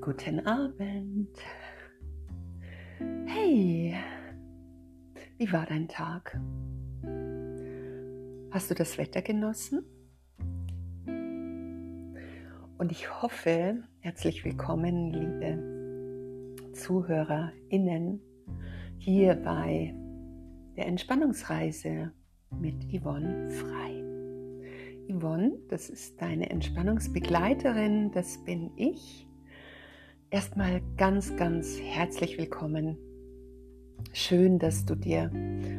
Guten Abend. Hey, wie war dein Tag? Hast du das Wetter genossen? Und ich hoffe, herzlich willkommen, liebe ZuhörerInnen, hier bei der Entspannungsreise mit Yvonne Frei. Yvonne, das ist deine Entspannungsbegleiterin, das bin ich Erstmal ganz, ganz herzlich willkommen. Schön, dass du dir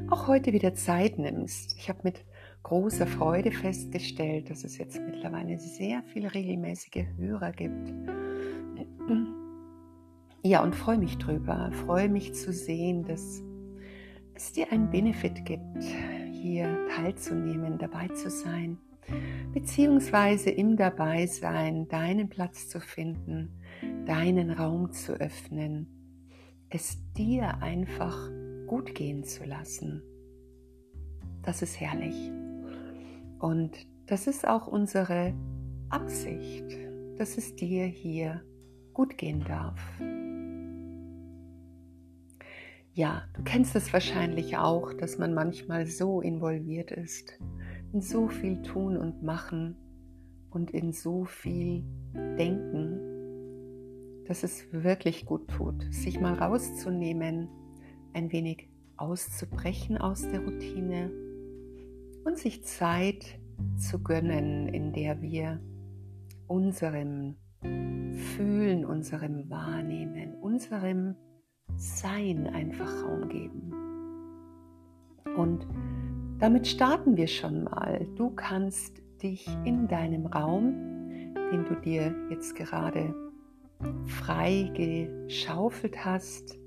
auch heute wieder Zeit nimmst. Ich habe mit großer Freude festgestellt, dass es jetzt mittlerweile sehr viele regelmäßige Hörer gibt. Ja, und freue mich drüber, freue mich zu sehen, dass es dir einen Benefit gibt, hier teilzunehmen, dabei zu sein, beziehungsweise im Dabeisein deinen Platz zu finden deinen Raum zu öffnen, es dir einfach gut gehen zu lassen. Das ist herrlich. Und das ist auch unsere Absicht, dass es dir hier gut gehen darf. Ja, du kennst es wahrscheinlich auch, dass man manchmal so involviert ist, in so viel tun und machen und in so viel denken, dass es wirklich gut tut, sich mal rauszunehmen, ein wenig auszubrechen aus der Routine und sich Zeit zu gönnen, in der wir unserem Fühlen, unserem Wahrnehmen, unserem Sein einfach Raum geben. Und damit starten wir schon mal. Du kannst dich in deinem Raum, den du dir jetzt gerade frei geschaufelt hast,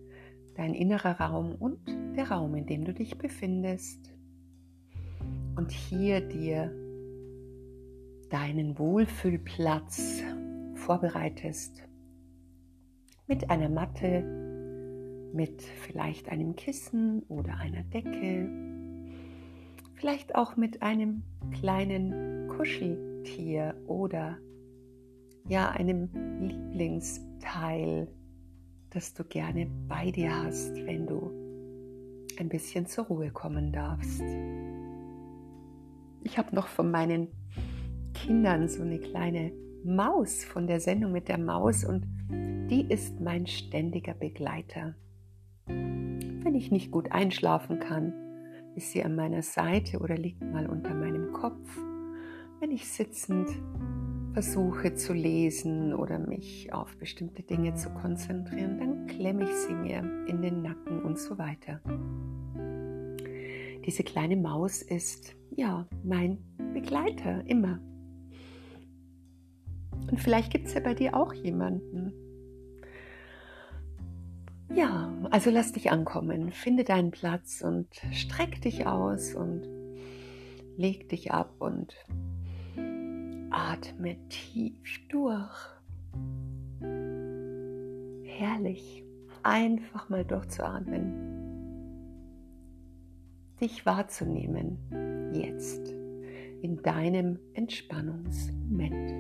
dein innerer Raum und der Raum, in dem du dich befindest. Und hier dir deinen Wohlfühlplatz vorbereitest mit einer Matte, mit vielleicht einem Kissen oder einer Decke, vielleicht auch mit einem kleinen Kuscheltier oder ja einem Lieblingsteil, das du gerne bei dir hast, wenn du ein bisschen zur Ruhe kommen darfst. Ich habe noch von meinen Kindern so eine kleine Maus von der Sendung mit der Maus und die ist mein ständiger Begleiter. Wenn ich nicht gut einschlafen kann, ist sie an meiner Seite oder liegt mal unter meinem Kopf. Wenn ich sitzend versuche zu lesen oder mich auf bestimmte Dinge zu konzentrieren, dann klemme ich sie mir in den Nacken und so weiter. Diese kleine Maus ist ja mein Begleiter immer. Und vielleicht gibt es ja bei dir auch jemanden. Ja, also lass dich ankommen, finde deinen Platz und streck dich aus und leg dich ab und Atme tief durch. Herrlich, einfach mal durchzuatmen. Dich wahrzunehmen, jetzt, in deinem Entspannungsmoment.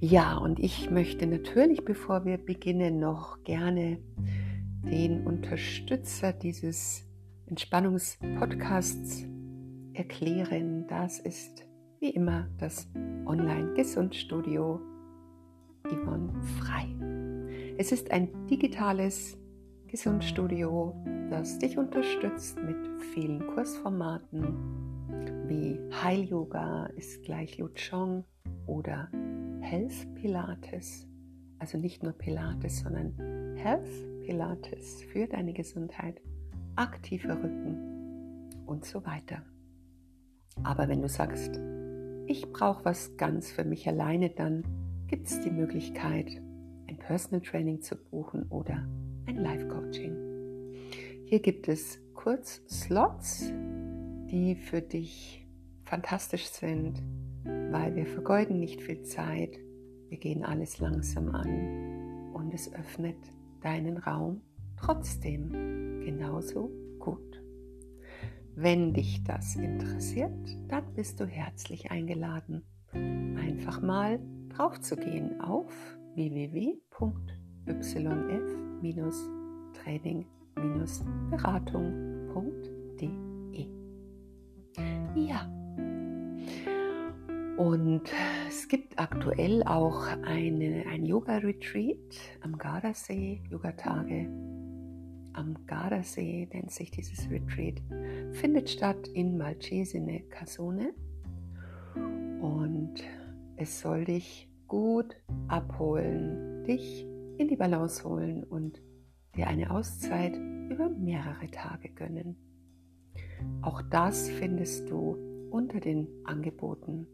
Ja, und ich möchte natürlich, bevor wir beginnen, noch gerne den Unterstützer dieses Entspannungspodcasts erklären. Das ist wie immer das Online-Gesundstudio Yvonne Frei. Es ist ein digitales Gesundstudio, das dich unterstützt mit vielen Kursformaten wie Heil Yoga ist gleich Luchong oder Health Pilates. Also nicht nur Pilates, sondern Health Pilates für deine Gesundheit, aktiver Rücken und so weiter. Aber wenn du sagst, ich brauche was ganz für mich alleine, dann gibt es die Möglichkeit, ein Personal Training zu buchen oder ein Live-Coaching. Hier gibt es Kurzslots, die für dich fantastisch sind, weil wir vergeuden nicht viel Zeit, wir gehen alles langsam an und es öffnet deinen Raum trotzdem genauso. Wenn dich das interessiert, dann bist du herzlich eingeladen, einfach mal draufzugehen auf www.yf-training-beratung.de. Ja, und es gibt aktuell auch eine, ein Yoga-Retreat am Gardasee, Yoga-Tage am Gardasee nennt sich dieses Retreat, findet statt in Malcesine Casone und es soll dich gut abholen, dich in die Balance holen und dir eine Auszeit über mehrere Tage gönnen. Auch das findest du unter den Angeboten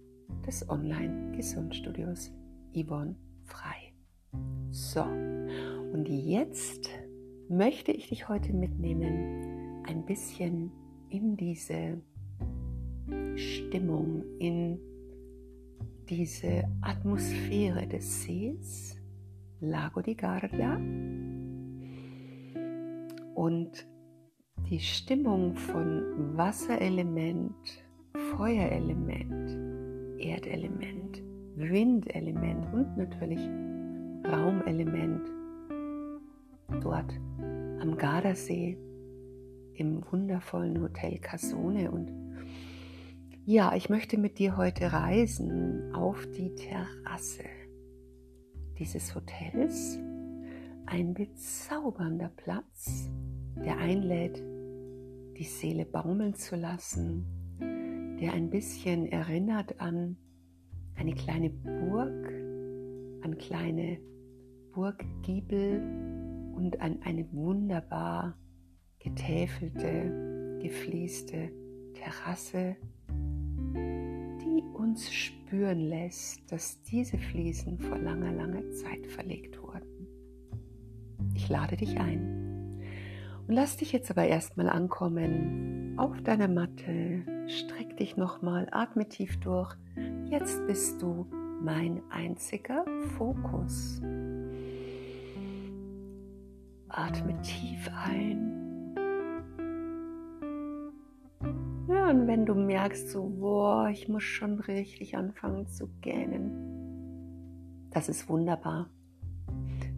des Online-Gesundstudios Yvonne Frei. So, und jetzt möchte ich dich heute mitnehmen, ein bisschen in diese Stimmung, in diese Atmosphäre des Sees, Lago di Garda, und die Stimmung von Wasserelement, Feuerelement, Erdelement, Windelement und natürlich Raumelement dort am Gardasee im wundervollen Hotel Casone und ja, ich möchte mit dir heute reisen auf die Terrasse dieses Hotels. Ein bezaubernder Platz, der einlädt, die Seele baumeln zu lassen, der ein bisschen erinnert an eine kleine Burg, an kleine Burggiebel und an eine wunderbar getäfelte, geflieste Terrasse, die uns spüren lässt, dass diese Fliesen vor langer, langer Zeit verlegt wurden. Ich lade dich ein. Und lass dich jetzt aber erstmal ankommen auf deiner Matte. Streck dich nochmal, atme tief durch. Jetzt bist du mein einziger Fokus. Atme tief ein. Ja, und wenn du merkst, so, boah, ich muss schon richtig anfangen zu gähnen, das ist wunderbar.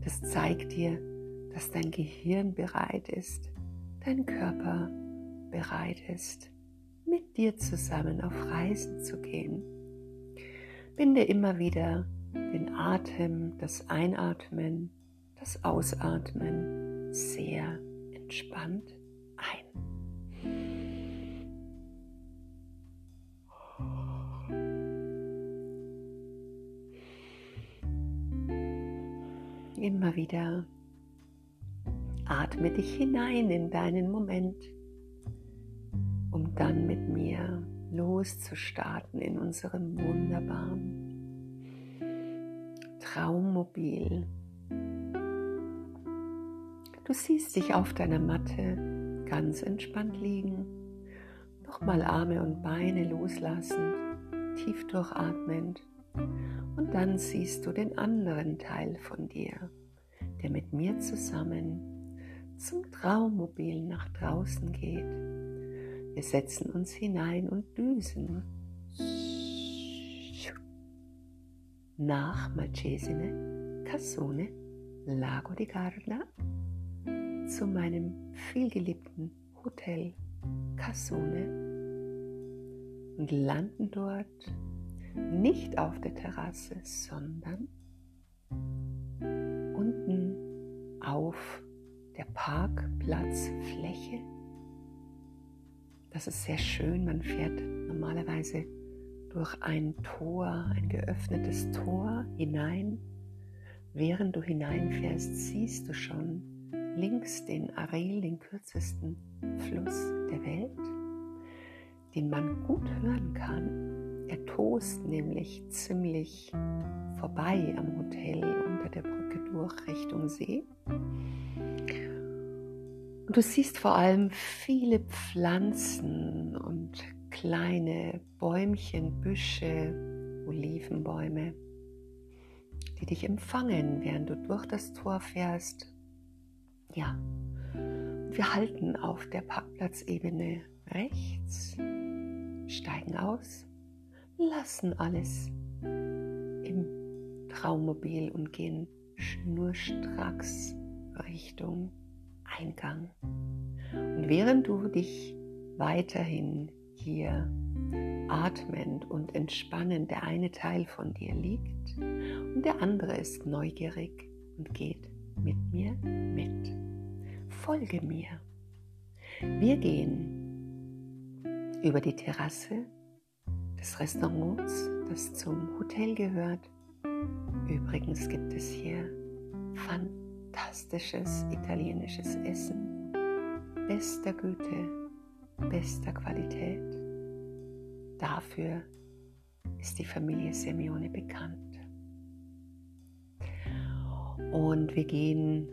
Das zeigt dir, dass dein Gehirn bereit ist, dein Körper bereit ist, mit dir zusammen auf Reisen zu gehen. Binde immer wieder den Atem, das Einatmen, das Ausatmen sehr entspannt ein. Immer wieder Atme dich hinein in deinen Moment, um dann mit mir loszustarten in unserem wunderbaren Traummobil. Du siehst dich auf deiner Matte ganz entspannt liegen, nochmal Arme und Beine loslassend, tief durchatmend. Und dann siehst du den anderen Teil von dir, der mit mir zusammen zum Traummobil nach draußen geht. Wir setzen uns hinein und düsen. Nach Malcesine, Cassone, Lago di Garda zu meinem vielgeliebten Hotel Cassone und landen dort nicht auf der Terrasse, sondern unten auf der Parkplatzfläche. Das ist sehr schön. Man fährt normalerweise durch ein Tor, ein geöffnetes Tor hinein. Während du hineinfährst, siehst du schon links den Arel, den kürzesten Fluss der Welt, den man gut hören kann. Er tost nämlich ziemlich vorbei am Hotel unter der Brücke durch Richtung See. Und du siehst vor allem viele Pflanzen und kleine Bäumchen, Büsche, Olivenbäume, die dich empfangen, während du durch das Tor fährst. Ja, wir halten auf der Parkplatzebene rechts, steigen aus, lassen alles im Traummobil und gehen schnurstracks Richtung Eingang. Und während du dich weiterhin hier atmend und entspannend der eine Teil von dir liegt und der andere ist neugierig und geht mit mir mit. Folge mir. Wir gehen über die Terrasse des Restaurants, das zum Hotel gehört. Übrigens gibt es hier fantastisches italienisches Essen, bester Güte, bester Qualität. Dafür ist die Familie Simeone bekannt. Und wir gehen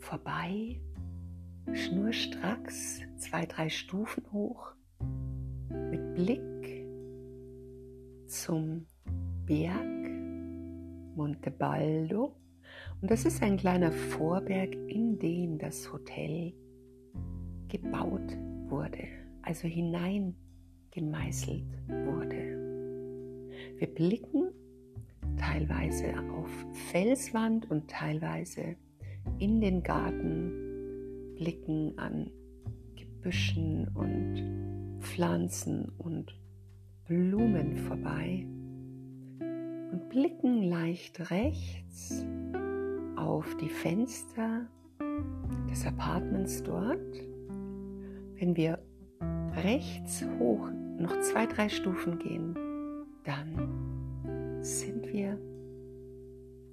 vorbei, schnurstracks, zwei, drei Stufen hoch, mit Blick zum Berg Monte Baldo. Und das ist ein kleiner Vorberg, in dem das Hotel gebaut wurde, also hineingemeißelt wurde. Wir blicken teilweise auf Felswand und teilweise in den Garten, blicken an Gebüschen und Pflanzen und Blumen vorbei und blicken leicht rechts auf die Fenster des Apartments dort. Wenn wir rechts hoch noch zwei, drei Stufen gehen, dann sind wir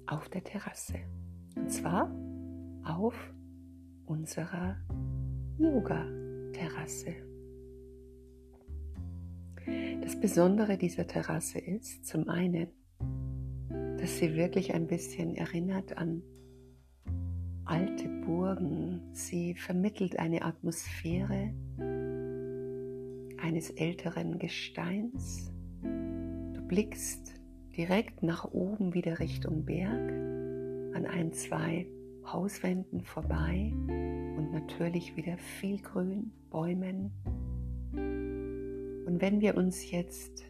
auf der Terrasse. Und zwar auf unserer Yoga-Terrasse. Das Besondere dieser Terrasse ist zum einen, dass sie wirklich ein bisschen erinnert an alte Burgen. Sie vermittelt eine Atmosphäre eines älteren Gesteins. Du blickst direkt nach oben wieder Richtung Berg an ein, zwei Hauswänden vorbei und natürlich wieder viel Grün, Bäumen. Und wenn wir uns jetzt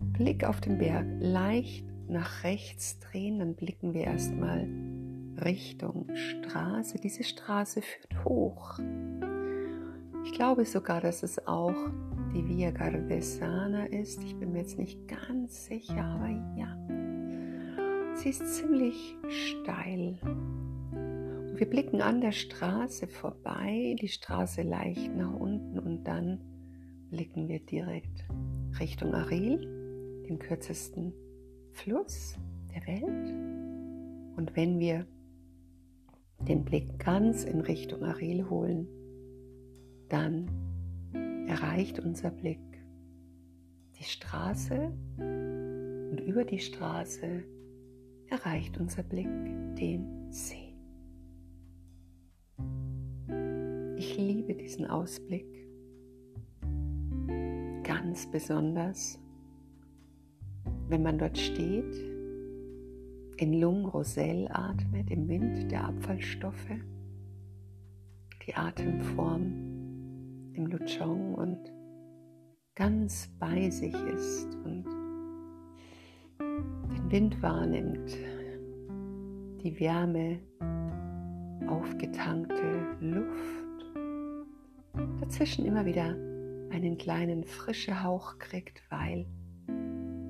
Blick auf den Berg leicht nach rechts drehen, dann blicken wir erstmal Richtung Straße. Diese Straße führt hoch. Ich glaube sogar, dass es auch die Via Gardesana ist. Ich bin mir jetzt nicht ganz sicher, aber ja. Sie ist ziemlich steil. Und wir blicken an der Straße vorbei, die Straße leicht nach unten und dann blicken wir direkt Richtung Aril, dem kürzesten Fluss der Welt. Und wenn wir den Blick ganz in Richtung Aril holen, dann erreicht unser Blick die Straße und über die Straße erreicht unser Blick den See. Ich liebe diesen Ausblick ganz besonders, wenn man dort steht, in Lung Rosell atmet, im Wind der Abfallstoffe, die Atemform im Luchong und ganz bei sich ist und den Wind wahrnimmt, die Wärme, aufgetankte Luft, dazwischen immer wieder einen kleinen frischen Hauch kriegt, weil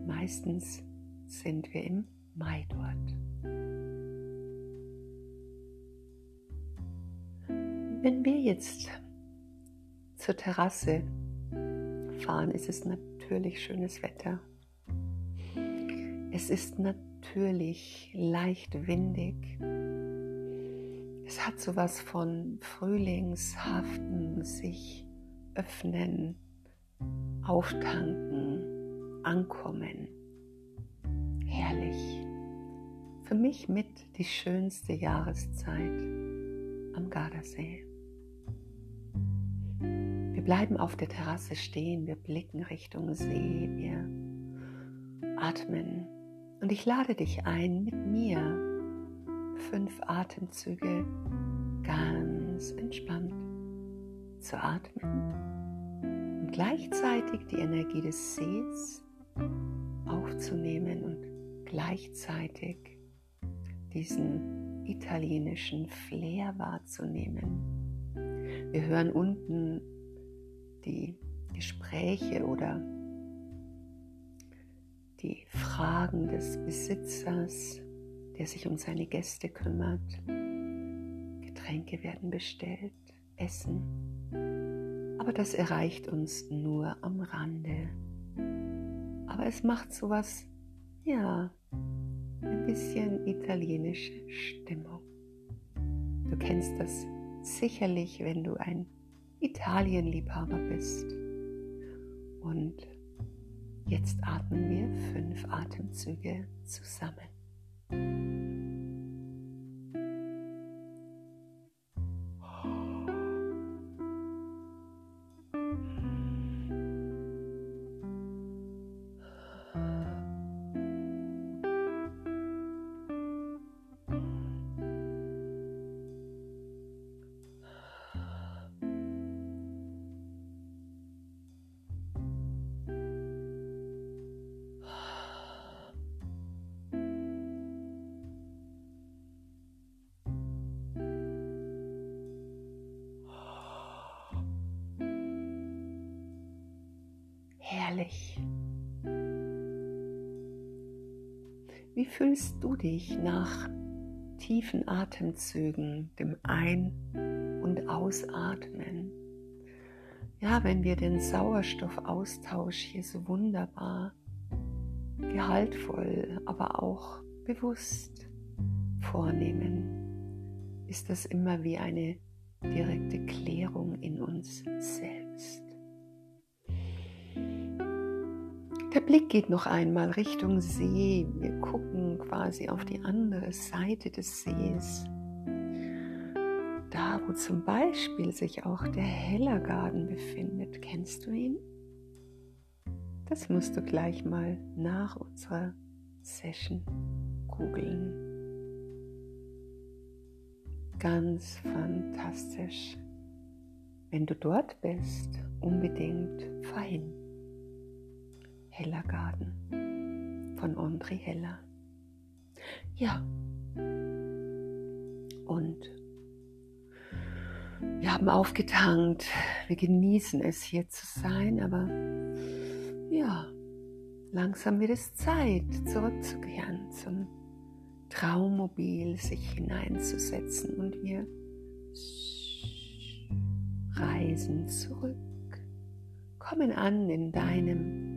meistens sind wir im Mai dort. Wenn wir jetzt zur Terrasse fahren, ist es natürlich schönes Wetter. Es ist natürlich leicht windig. Es hat sowas von Frühlingshaften, sich öffnen, auftanken, ankommen. Herrlich. Für mich mit die schönste Jahreszeit am Gardasee. Bleiben auf der Terrasse stehen, wir blicken Richtung See, wir atmen. Und ich lade dich ein, mit mir fünf Atemzüge ganz entspannt zu atmen und gleichzeitig die Energie des Sees aufzunehmen und gleichzeitig diesen italienischen Flair wahrzunehmen. Wir hören unten die Gespräche oder die Fragen des Besitzers, der sich um seine Gäste kümmert. Getränke werden bestellt, Essen. Aber das erreicht uns nur am Rande. Aber es macht sowas, ja, ein bisschen italienische Stimmung. Du kennst das sicherlich, wenn du ein Italienliebhaber bist. Und jetzt atmen wir fünf Atemzüge zusammen. Herrlich. Wie fühlst du dich nach tiefen Atemzügen, dem Ein- und Ausatmen? Ja, wenn wir den Sauerstoffaustausch hier so wunderbar, gehaltvoll, aber auch bewusst vornehmen, ist das immer wie eine direkte Klärung in uns selbst. Der Blick geht noch einmal Richtung See. Wir gucken quasi auf die andere Seite des Sees. Da, wo zum Beispiel sich auch der Hellergarten befindet. Kennst du ihn? Das musst du gleich mal nach unserer Session googeln. Ganz fantastisch. Wenn du dort bist, unbedingt verhin. Hellergarten von André Heller. Ja, und wir haben aufgetankt, wir genießen es hier zu sein, aber ja, langsam wird es Zeit, zurückzukehren zum Traummobil, sich hineinzusetzen und wir reisen zurück, kommen an in deinem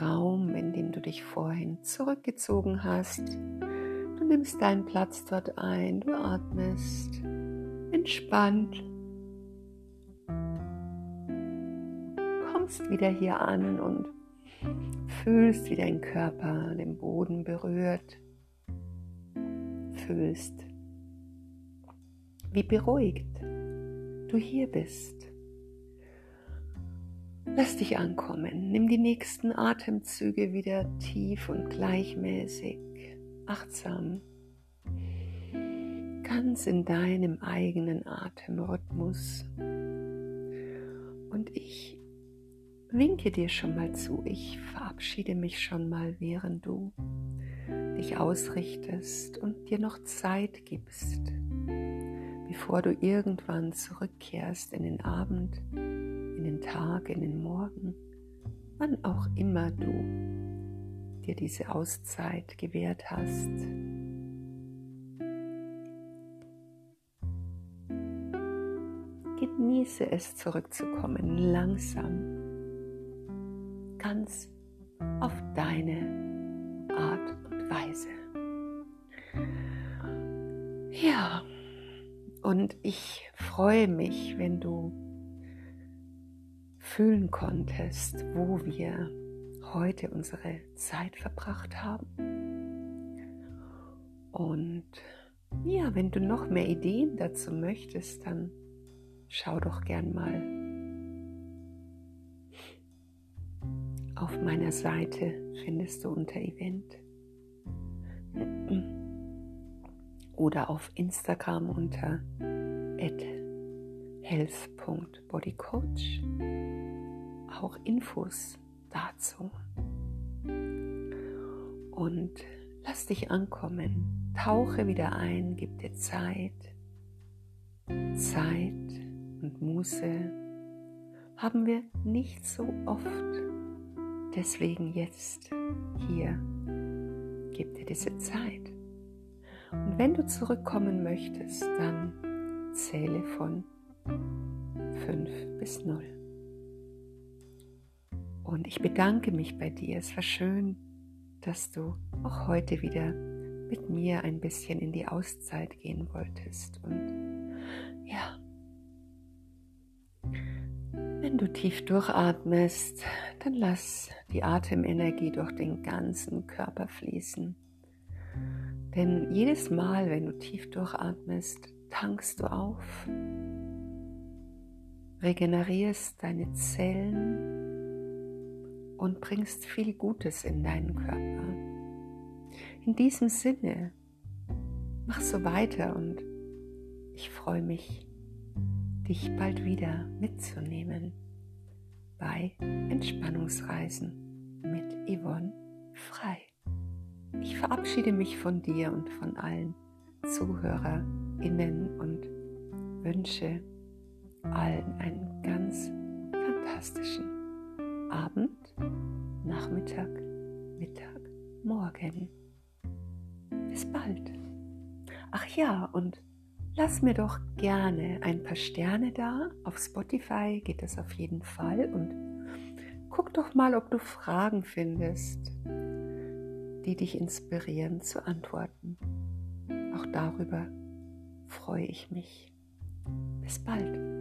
Raum, in dem du dich vorhin zurückgezogen hast. Du nimmst deinen Platz dort ein, du atmest entspannt, kommst wieder hier an und fühlst, wie dein Körper den Boden berührt, fühlst, wie beruhigt du hier bist. Lass dich ankommen. Nimm die nächsten Atemzüge wieder tief und gleichmäßig, achtsam, ganz in deinem eigenen Atemrhythmus. Und ich winke dir schon mal zu. Ich verabschiede mich schon mal, während du dich ausrichtest und dir noch Zeit gibst, bevor du irgendwann zurückkehrst in den Abend den Tag, in den Morgen, wann auch immer du dir diese Auszeit gewährt hast. Genieße es zurückzukommen, langsam, ganz auf deine Art und Weise. Ja, und ich freue mich, wenn du fühlen konntest, wo wir heute unsere Zeit verbracht haben. Und ja, wenn du noch mehr Ideen dazu möchtest, dann schau doch gern mal auf meiner Seite, findest du unter Event oder auf Instagram unter health.bodycoach auch Infos dazu. Und lass dich ankommen, tauche wieder ein, gib dir Zeit. Zeit und Muße haben wir nicht so oft. Deswegen jetzt hier, gib dir diese Zeit. Und wenn du zurückkommen möchtest, dann zähle von 5 bis 0. Und ich bedanke mich bei dir. Es war schön, dass du auch heute wieder mit mir ein bisschen in die Auszeit gehen wolltest. Und ja, wenn du tief durchatmest, dann lass die Atemenergie durch den ganzen Körper fließen. Denn jedes Mal, wenn du tief durchatmest, tankst du auf, regenerierst deine Zellen und bringst viel Gutes in deinen Körper. In diesem Sinne, mach so weiter und ich freue mich, dich bald wieder mitzunehmen bei Entspannungsreisen mit Yvonne Frei. Ich verabschiede mich von dir und von allen ZuhörerInnen und wünsche allen einen ganz fantastischen Abend, Nachmittag, Mittag, Morgen. Bis bald. Ach ja, und lass mir doch gerne ein paar Sterne da. Auf Spotify geht das auf jeden Fall. Und guck doch mal, ob du Fragen findest, die dich inspirieren zu antworten. Auch darüber freue ich mich. Bis bald.